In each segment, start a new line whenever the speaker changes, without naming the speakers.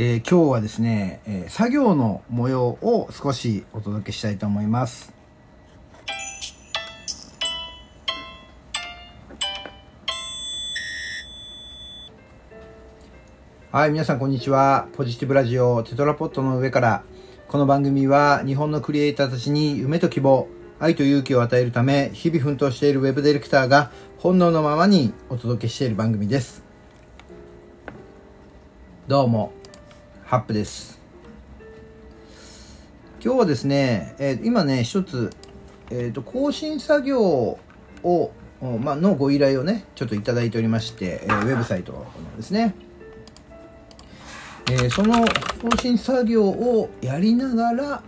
えー今日はですね、えー作業の模様を少しお届けしたいと思います。はい、皆さんこんにちは。ポジティブラジオテトラポットの上から。この番組は日本のクリエイターたちに夢と希望、愛と勇気を与えるため、日々奮闘しているウェブディレクターが本能のままにお届けしている番組です。どうも、ハップです。今日はですね、えー今ね、一つ、えっ、と、更新作業を、まあ、のご依頼をね、ちょっといただいておりまして、えーウェブサイトのですね、えその更新作業をやりながら、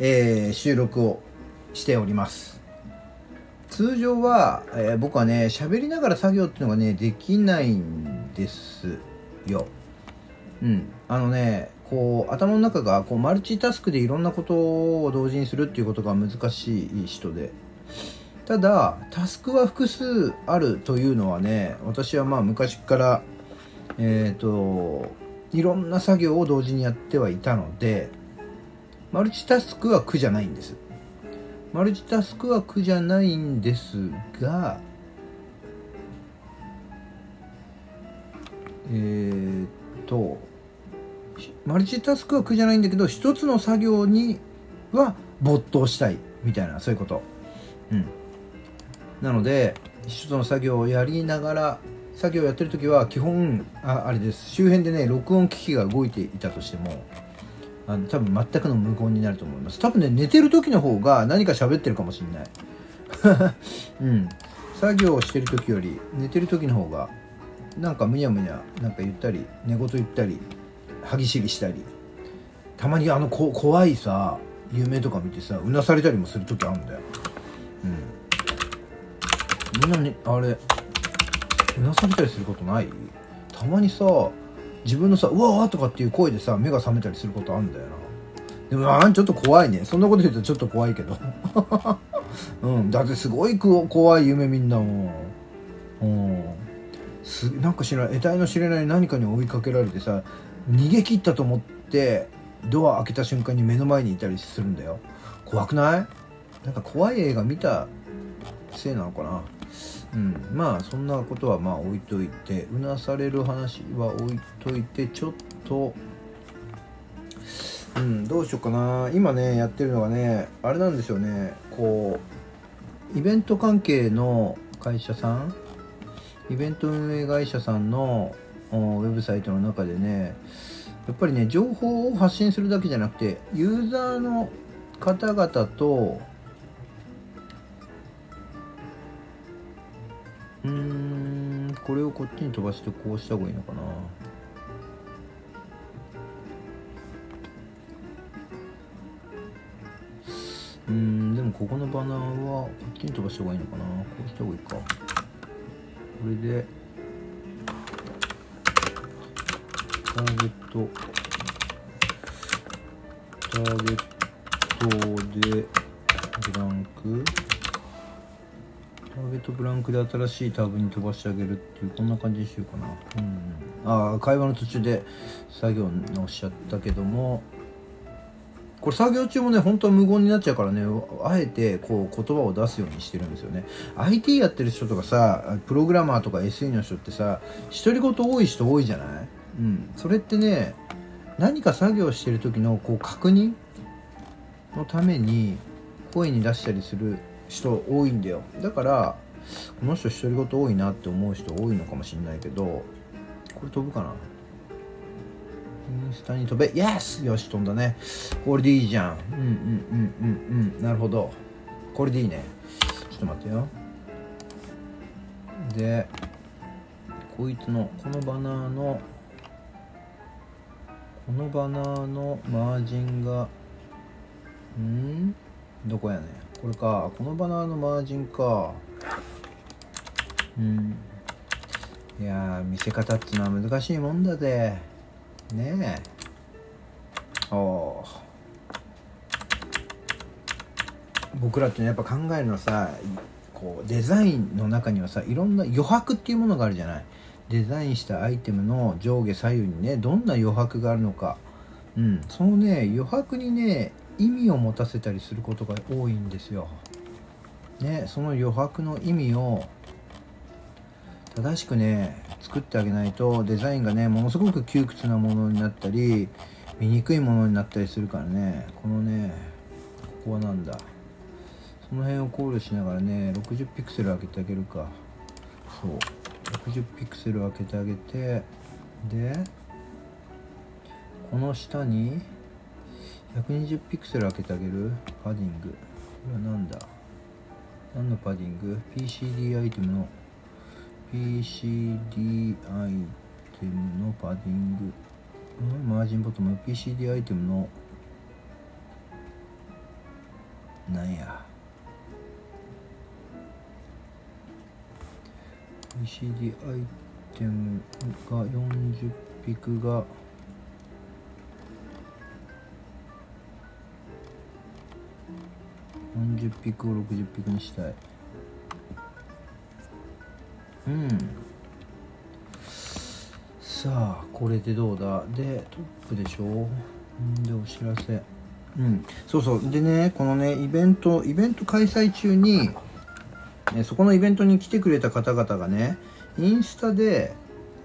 え収録をしております。通常は、え僕はね喋りながら作業っていうのがねできないんですよ。うん。あのねこう頭の中がこうマルチタスクでいろんなことを同時にするっていうことが難しい人で。ただタスクは複数あるというのはね私はまあ昔からえっ、といろんな作業を同時にやってはいたのでマルチタスクは苦じゃないんです。マルチタスクは苦じゃないんですがえーっとマルチタスクは苦じゃないんだけど一つの作業には没頭したいみたいなそういうこと。うん。なので一つの作業をやりながら作業をやってる時は基本ああれです。周辺でね録音機器が動いていたとしてもあの多分全くの無言になると思います。多分ね寝てる時の方が何か喋ってるかもしれない。うん。作業をしてる時より寝てる時の方がなんかむにゃむにゃなんか言ったり寝言言ったり歯ぎしりしたり。たまにあのこ怖いさ夢とか見てさうなされたりもする時あるんだよ。うん。みんなねあれうなされたりすることない？たまにさ自分のさ「うわー」とかっていう声でさ目が覚めたりすることあるんだよな。でもあんちょっと怖いね。そんなこと言うとちょっと怖いけど。うん。だってすごい怖い夢みんなも。うん。すなんか知らない得体の知れない何かに追いかけられてさ逃げ切ったと思ってドア開けた瞬間に目の前にいたりするんだよ。怖くない？なんか怖い映画見たせいなのかな？うん、まあそんなことはまあ置いといてうなされる話は置いといてちょっとうんどうしようかな。今ねやってるのがねあれなんですよね。こうイベント関係の会社さん？イベント運営会社さんのウェブサイトの中でねやっぱりね情報を発信するだけじゃなくてユーザーの方々とうんこれをこっちに飛ばしてこうした方がいいのかな。うんでもここのバナーはこっちに飛ばした方がいいのかな。こうした方がいいか。これでターゲットターゲットでブランク。ターゲットブランクで新しいタブに飛ばしてあげるっていうこんな感じにしようかな。うん。ああ会話の途中で作業のしちゃったけども。これ作業中もね本当は無言になっちゃうからねあえてこう言葉を出すようにしてるんですよね。IT やってる人とかさプログラマーとか SE の人ってさ独り言多い人多いじゃない？うん。それってね何か作業してる時のこう確認のために声に出したりする人多いんだよ。だからこの人独り言多いなって思う人多いのかもしれないけどこれ飛ぶかな？インスタに飛べ。Yes! よし飛んだね。これでいいじゃん。うんうんうんうんうん。なるほど。これでいいね。ちょっと待ってよ。でこいつのこのバナーのこのバナーのマージンがん？どこやねこれか。このバナーのマージンか。うん。いや見せ方っていうのは難しいもんだぜ。ねえ。お僕らってやっぱ考えるのはさこうデザインの中にはさいろんな余白っていうものがあるじゃない。デザインしたアイテムの上下左右にねどんな余白があるのか、うん、そのね余白にね意味を持たせたりすることが多いんですよ。ね、その余白の意味を正しくね作ってあげないとデザインがねものすごく窮屈なものになったり見にくいものになったりするからね。このねここはなんだ。その辺を考慮しながらね60ピクセル開けてあげるか。そう。60ピクセル開けてあげてでこの下に120ピクセル開けてあげるパディング。これは何だ？何のパディング ?PCD アイテムの PCD アイテムのパディング。うんマージンボトム PCD アイテムのなんや？CD アイテムが40ピクが。40ピクを60ピクにしたい。うん。さあこれでどうだ？でトップでしょ？んでお知らせ。うん。そうそう。でねこのねイベントイベント開催中にそこのイベントに来てくれた方々がねインスタで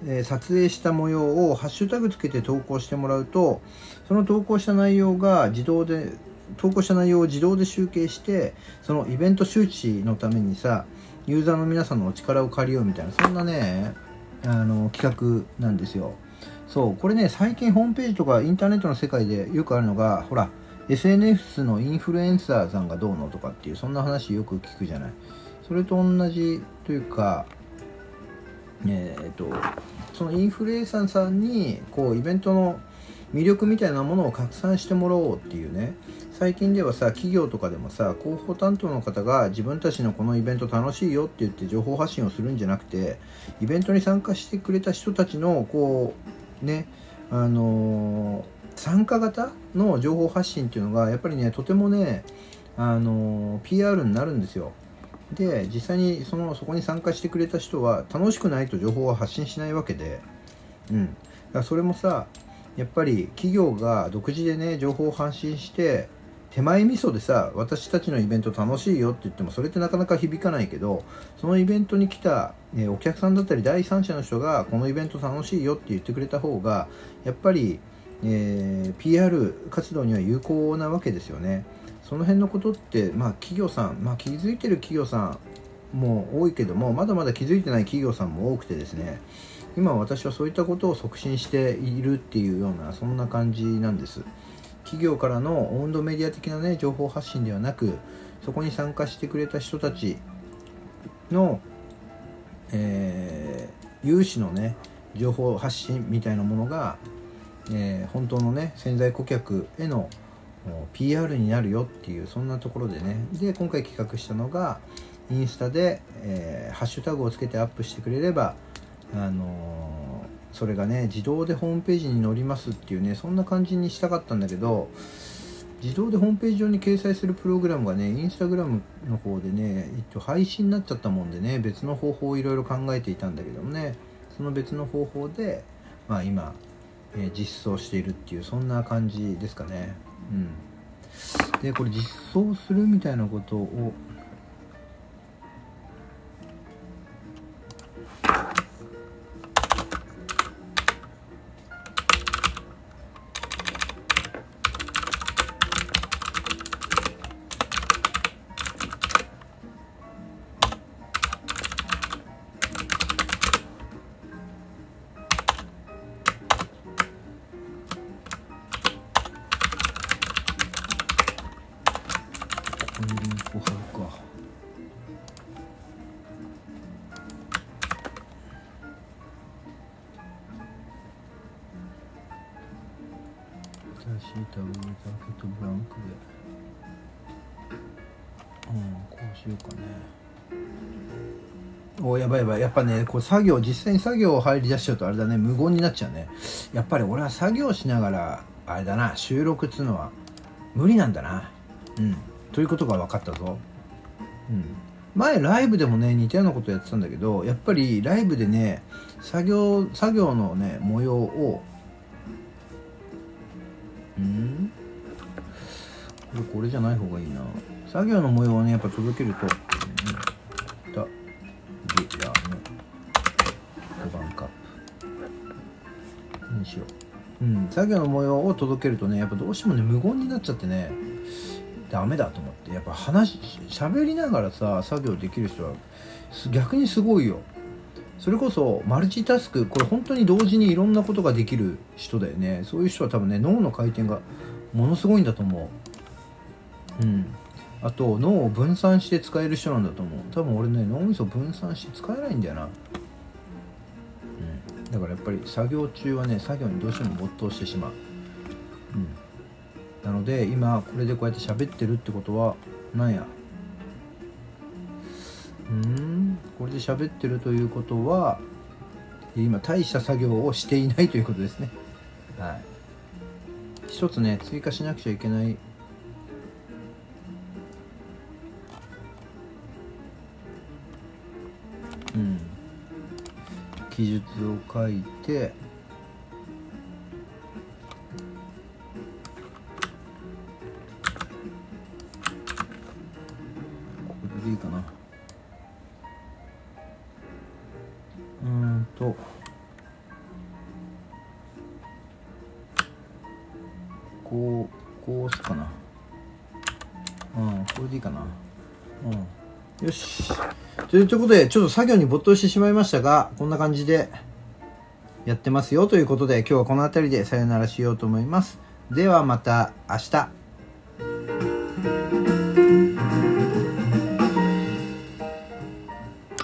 え撮影した模様をハッシュタグつけて投稿してもらうとその投稿した内容が自動で投稿した内容を自動で集計してそのイベント周知のためにさユーザーの皆さんのお力を借りようみたいなそんなねあの企画なんですよ。そうこれね最近ホームページとかインターネットの世界でよくあるのがほら SNS のインフルエンサーさんがどうのとかっていうそんな話よく聞くじゃない。それと同じというかえー、っとそのインフルエンサーさんにこうイベントの魅力みたいなものを拡散してもらおうっていうね最近ではさ企業とかでもさ広報担当の方が自分たちのこのイベント楽しいよって言って情報発信をするんじゃなくてイベントに参加してくれた人たちのこうねあのー、参加型の情報発信っていうのがやっぱりねとてもねあのー、PR になるんですよ。で実際にそのそこに参加してくれた人は楽しくないと情報は発信しないわけで。うん。だからそれもさやっぱり企業が独自でね情報を発信して手前味噌でさ私たちのイベント楽しいよって言ってもそれってなかなか響かないけどそのイベントに来た、えお客さんだったり第三者の人がこのイベント楽しいよって言ってくれた方がやっぱり、えー、PR 活動には有効なわけですよね。その辺のことってまあ企業さん、まあ、気づいてる企業さんも多いけどもまだまだ気づいてない企業さんも多くてですね今私はそういったことを促進しているっていうようなそんな感じなんです。企業からの温度メディア的なね情報発信ではなくそこに参加してくれた人たちの、えー、有志のね情報発信みたいなものが、えー、本当のね潜在顧客への PR になるよっていうそんなところでね。で今回企画したのがインスタで、えー、ハッシュタグをつけてアップしてくれればあのー、それがね自動でホームページに載りますっていうねそんな感じにしたかったんだけど自動でホームページ上に掲載するプログラムがねインスタグラムの方でね一応廃止になっちゃったもんでね別の方法をいろいろ考えていたんだけどもねその別の方法でまあ今、え、実装しているっていうそんな感じですかね。うん。でこれ実装するみたいなことを小春か。おやばいやばい。やっぱねこう作業実際に作業を入り出しちゃうとあれだね。無言になっちゃうね。やっぱり俺は作業しながらあれだな収録っつうのは無理なんだな。うん。ということが分かったぞ。うん。前ライブでもね似たようなことやってたんだけどやっぱりライブでね作業作業のね模様をうん？これこれじゃない方がいいな。作業の模様をねやっぱ届けると、うん、だギラの5番カップにしよう。うん。作業の模様を届けるとねやっぱどうしてもね無言になっちゃってねダメだと思ってやっぱ話喋りながらさ作業できる人は逆にすごいよ。それこそマルチタスクこれ本当に同時にいろんなことができる人だよね。そういう人は多分ね脳の回転がものすごいんだと思う。うん。あと脳を分散して使える人なんだと思う。多分俺ね脳みそ分散して使えないんだよな。うん。だからやっぱり作業中はね作業にどうしても没頭してしまう。うん。なので今これでこうやって喋ってるってことはなんや？うんこれで喋ってるということは今大した作業をしていないということですね。はい。一つね追加しなくちゃいけない。うん。記述を書いてこう押すかな。うんこれでいいかな。うん。よし。ということでちょっと作業に没頭してしまいましたがこんな感じでやってますよということで今日はこの辺りでさよならしようと思います。ではまた明日。